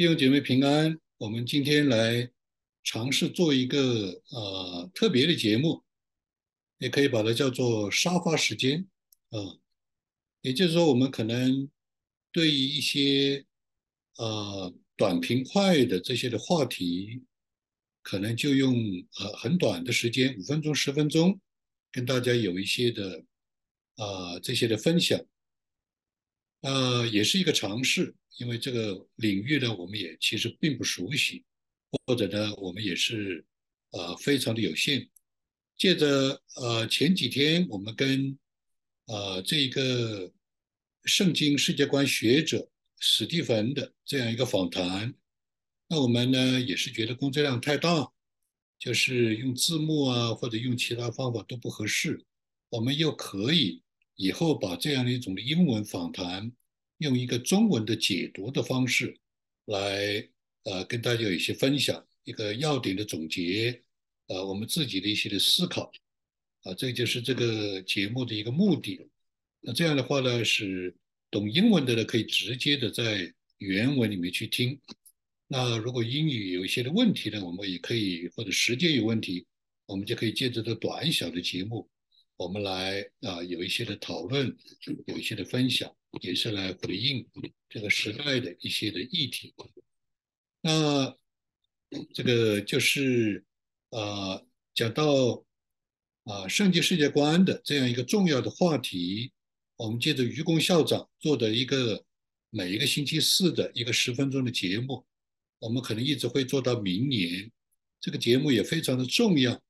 弟兄姐妹平安，我们今天来尝试做一个呃特别的节目，也可以把它叫做沙发时间啊。也就是说，我们可能对于一些呃短平快的这些的话题，可能就用呃很短的时间，五分钟、十分钟，跟大家有一些的啊这些的分享。呃，也是一个尝试，因为这个领域呢，我们也其实并不熟悉，或者呢，我们也是呃非常的有限。借着呃前几天我们跟呃这个圣经世界观学者史蒂芬的这样一个访谈，那我们呢也是觉得工作量太大，就是用字幕啊或者用其他方法都不合适，我们又可以。以后把这样的一种英文访谈，用一个中文的解读的方式来，呃，跟大家有一些分享，一个要点的总结，呃，我们自己的一些的思考，啊，这就是这个节目的一个目的。那这样的话呢，是懂英文的呢，可以直接的在原文里面去听。那如果英语有一些的问题呢，我们也可以，或者时间有问题，我们就可以借着这短小的节目。我们来啊，有一些的讨论，有一些的分享，也是来回应这个时代的一些的议题。那这个就是啊，讲到啊圣经世界观的这样一个重要的话题，我们借着愚公校长做的一个每一个星期四的一个十分钟的节目，我们可能一直会做到明年。这个节目也非常的重要。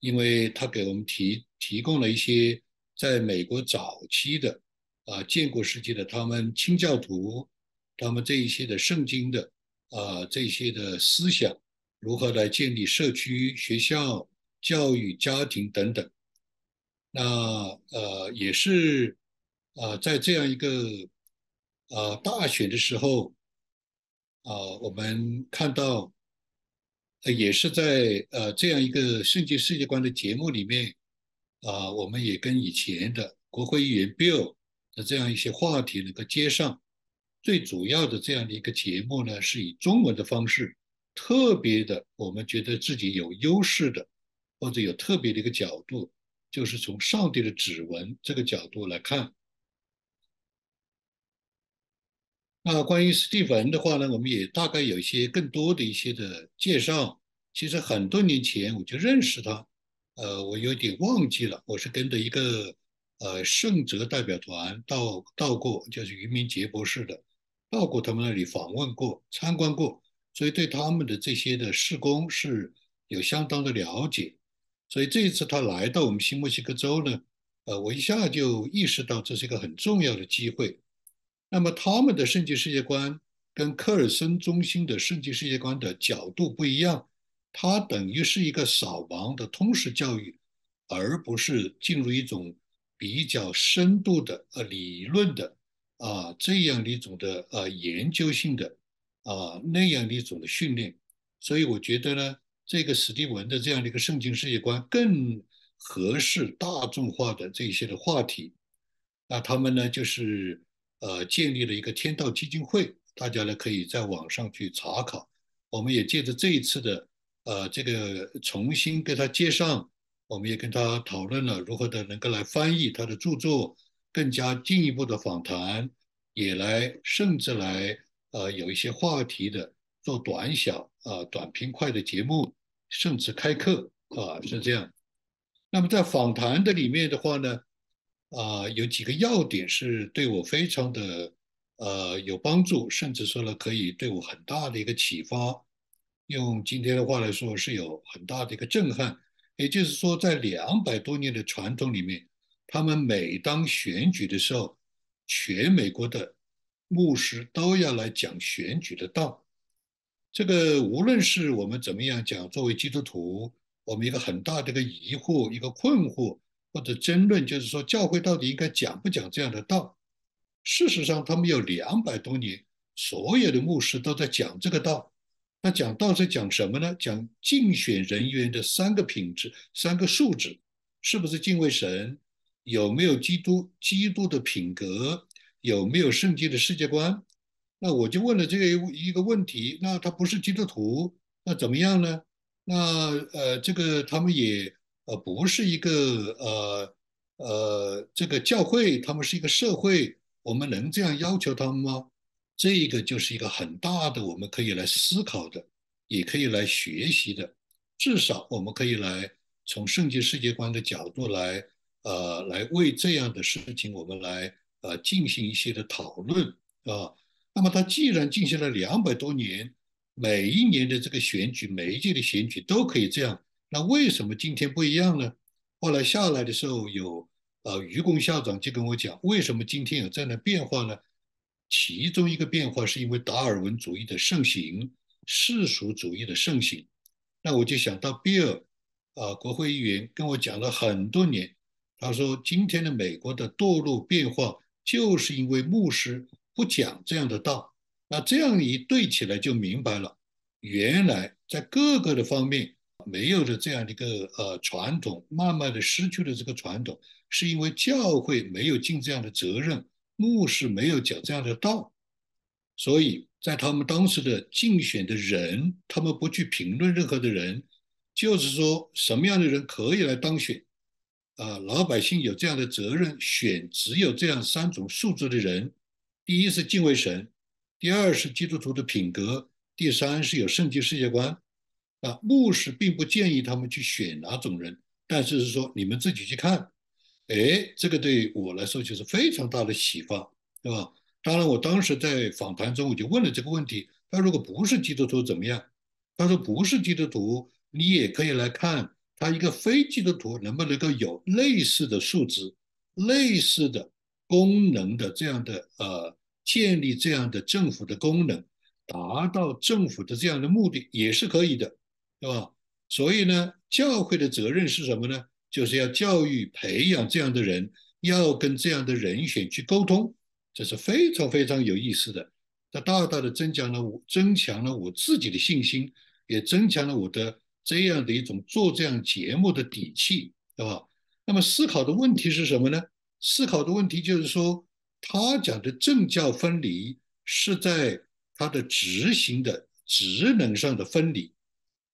因为他给我们提提供了一些在美国早期的啊建国时期的他们清教徒，他们这一些的圣经的啊这些的思想，如何来建立社区、学校、教育、家庭等等。那呃也是啊在这样一个啊大选的时候啊，我们看到。呃，也是在呃这样一个圣经世界观的节目里面，啊，我们也跟以前的国会议员 Bill 的这样一些话题能够接上。最主要的这样的一个节目呢，是以中文的方式，特别的，我们觉得自己有优势的，或者有特别的一个角度，就是从上帝的指纹这个角度来看。那关于史蒂芬的话呢，我们也大概有一些更多的一些的介绍。其实很多年前我就认识他，呃，我有点忘记了。我是跟着一个呃圣哲代表团到到过，就是余明杰博士的，到过他们那里访问过、参观过，所以对他们的这些的施工是有相当的了解。所以这一次他来到我们新墨西哥州呢，呃，我一下就意识到这是一个很重要的机会。那么他们的圣经世界观跟科尔森中心的圣经世界观的角度不一样，它等于是一个扫盲的通识教育，而不是进入一种比较深度的呃理论的啊这样的一种的呃研究性的啊那样的一种的训练。所以我觉得呢，这个史蒂文的这样的一个圣经世界观更合适大众化的这些的话题。那他们呢就是。呃，建立了一个天道基金会，大家呢可以在网上去查考。我们也借着这一次的呃这个重新跟他接上，我们也跟他讨论了如何的能够来翻译他的著作，更加进一步的访谈，也来甚至来呃有一些话题的做短小啊短平快的节目，甚至开课啊是这样。那么在访谈的里面的话呢？啊，有几个要点是对我非常的呃有帮助，甚至说呢可以对我很大的一个启发。用今天的话来说，是有很大的一个震撼。也就是说，在两百多年的传统里面，他们每当选举的时候，全美国的牧师都要来讲选举的道。这个无论是我们怎么样讲，作为基督徒，我们一个很大的一个疑惑，一个困惑。或者争论，就是说教会到底应该讲不讲这样的道？事实上，他们有两百多年，所有的牧师都在讲这个道。那讲道是讲什么呢？讲竞选人员的三个品质、三个素质，是不是敬畏神？有没有基督基督的品格？有没有圣经的世界观？那我就问了这个一个问题，那他不是基督徒，那怎么样呢？那呃，这个他们也呃不是一个呃呃这个教会，他们是一个社会，我们能这样要求他们吗？这个就是一个很大的我们可以来思考的，也可以来学习的，至少我们可以来从圣经世界观的角度来呃来为这样的事情我们来呃进行一些的讨论啊。那么他既然进行了两百多年，每一年的这个选举，每一届的选举都可以这样，那为什么今天不一样呢？后来下来的时候，有呃愚公校长就跟我讲，为什么今天有这样的变化呢？其中一个变化是因为达尔文主义的盛行，世俗主义的盛行。那我就想到比尔，啊，国会议员跟我讲了很多年，他说今天的美国的堕落变化，就是因为牧师。不讲这样的道，那这样一对起来就明白了。原来在各个的方面没有的这样的一个呃传统，慢慢的失去了这个传统，是因为教会没有尽这样的责任，牧师没有讲这样的道，所以在他们当时的竞选的人，他们不去评论任何的人，就是说什么样的人可以来当选，啊，老百姓有这样的责任，选只有这样三种素质的人。第一是敬畏神，第二是基督徒的品格，第三是有圣经世界观。啊，牧师并不建议他们去选哪种人，但是是说你们自己去看。哎，这个对我来说就是非常大的启发，对吧？当然，我当时在访谈中我就问了这个问题：他如果不是基督徒怎么样？他说不是基督徒，你也可以来看他一个非基督徒能不能够有类似的素质、类似的功能的这样的呃。建立这样的政府的功能，达到政府的这样的目的也是可以的，对吧？所以呢，教会的责任是什么呢？就是要教育培养这样的人，要跟这样的人选去沟通，这是非常非常有意思的。这大大的增强了我，增强了我自己的信心，也增强了我的这样的一种做这样节目的底气，对吧？那么思考的问题是什么呢？思考的问题就是说。他讲的政教分离是在他的执行的职能上的分离，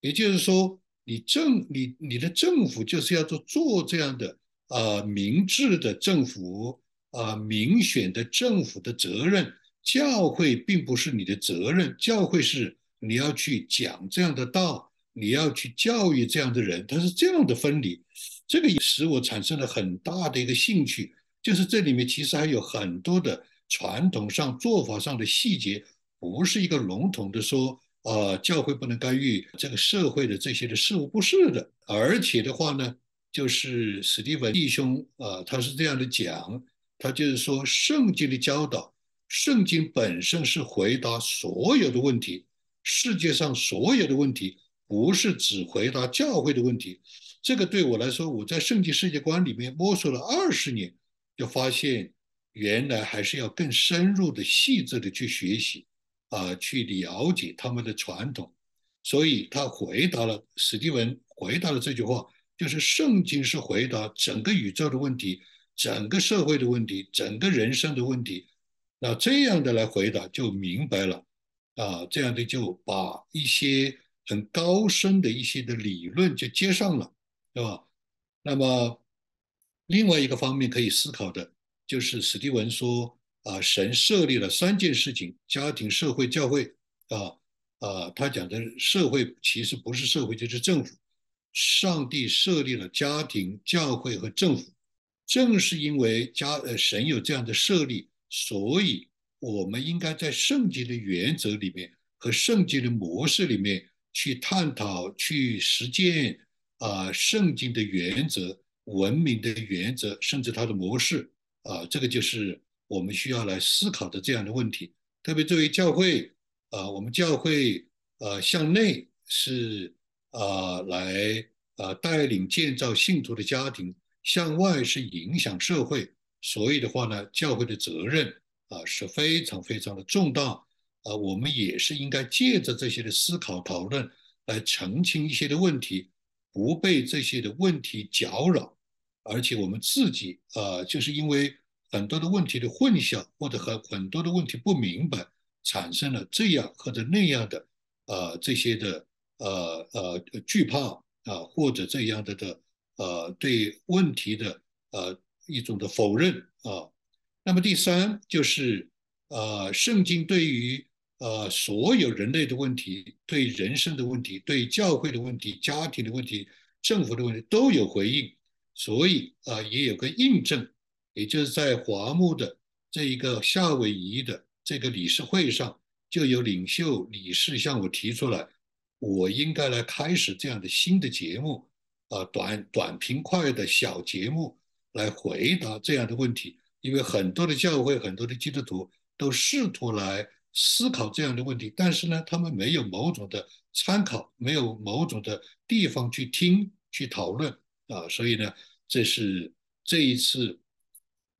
也就是说，你政你你的政府就是要做做这样的啊明智的政府啊民选的政府的责任，教会并不是你的责任，教会是你要去讲这样的道，你要去教育这样的人，他是这样的分离，这个也使我产生了很大的一个兴趣。就是这里面其实还有很多的传统上做法上的细节，不是一个笼统的说，呃，教会不能干预这个社会的这些的事物，不是的。而且的话呢，就是史蒂文弟兄啊，他是这样的讲，他就是说，圣经的教导，圣经本身是回答所有的问题，世界上所有的问题，不是只回答教会的问题。这个对我来说，我在圣经世界观里面摸索了二十年。就发现，原来还是要更深入的、细致的去学习，啊，去了解他们的传统。所以他回答了史蒂文回答了这句话，就是圣经是回答整个宇宙的问题、整个社会的问题、整个人生的问题。那这样的来回答就明白了，啊，这样的就把一些很高深的一些的理论就接上了，对吧？那么。另外一个方面可以思考的，就是史蒂文说啊，神设立了三件事情：家庭、社会、教会。啊啊，他讲的社会其实不是社会，就是政府。上帝设立了家庭、教会和政府。正是因为家呃神有这样的设立，所以我们应该在圣经的原则里面和圣经的模式里面去探讨、去实践啊圣经的原则。文明的原则，甚至它的模式啊，这个就是我们需要来思考的这样的问题。特别作为教会啊，我们教会呃向内是啊来啊带领建造信徒的家庭，向外是影响社会。所以的话呢，教会的责任啊是非常非常的重大啊。我们也是应该借着这些的思考讨论来澄清一些的问题，不被这些的问题搅扰。而且我们自己啊，就是因为很多的问题的混淆，或者很很多的问题不明白，产生了这样或者那样的呃这些的呃呃惧怕啊，或者这样的的呃对问题的呃一种的否认啊。那么第三就是呃圣经对于呃所有人类的问题、对人生的问题、对教会的问题、家庭的问题、政府的问题都有回应，所以啊也有个印证，也就是在华木的这一个夏威夷的。这个理事会上就有领袖理事向我提出来，我应该来开始这样的新的节目，啊，短短平快的小节目来回答这样的问题。因为很多的教会、很多的基督徒都试图来思考这样的问题，但是呢，他们没有某种的参考，没有某种的地方去听、去讨论啊，所以呢，这是这一次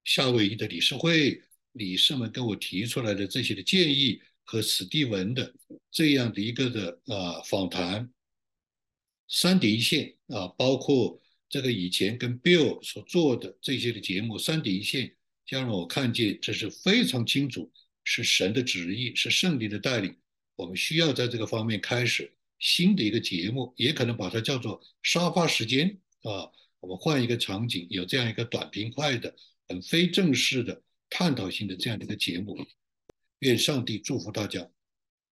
夏威夷的理事会。理事们跟我提出来的这些的建议和史蒂文的这样的一个的啊访谈，三点一线啊，包括这个以前跟 Bill 所做的这些的节目，三点一线将让我看见这是非常清楚，是神的旨意，是圣灵的带领。我们需要在这个方面开始新的一个节目，也可能把它叫做沙发时间啊。我们换一个场景，有这样一个短平快的、很非正式的。探讨性的这样的一个节目，愿上帝祝福大家。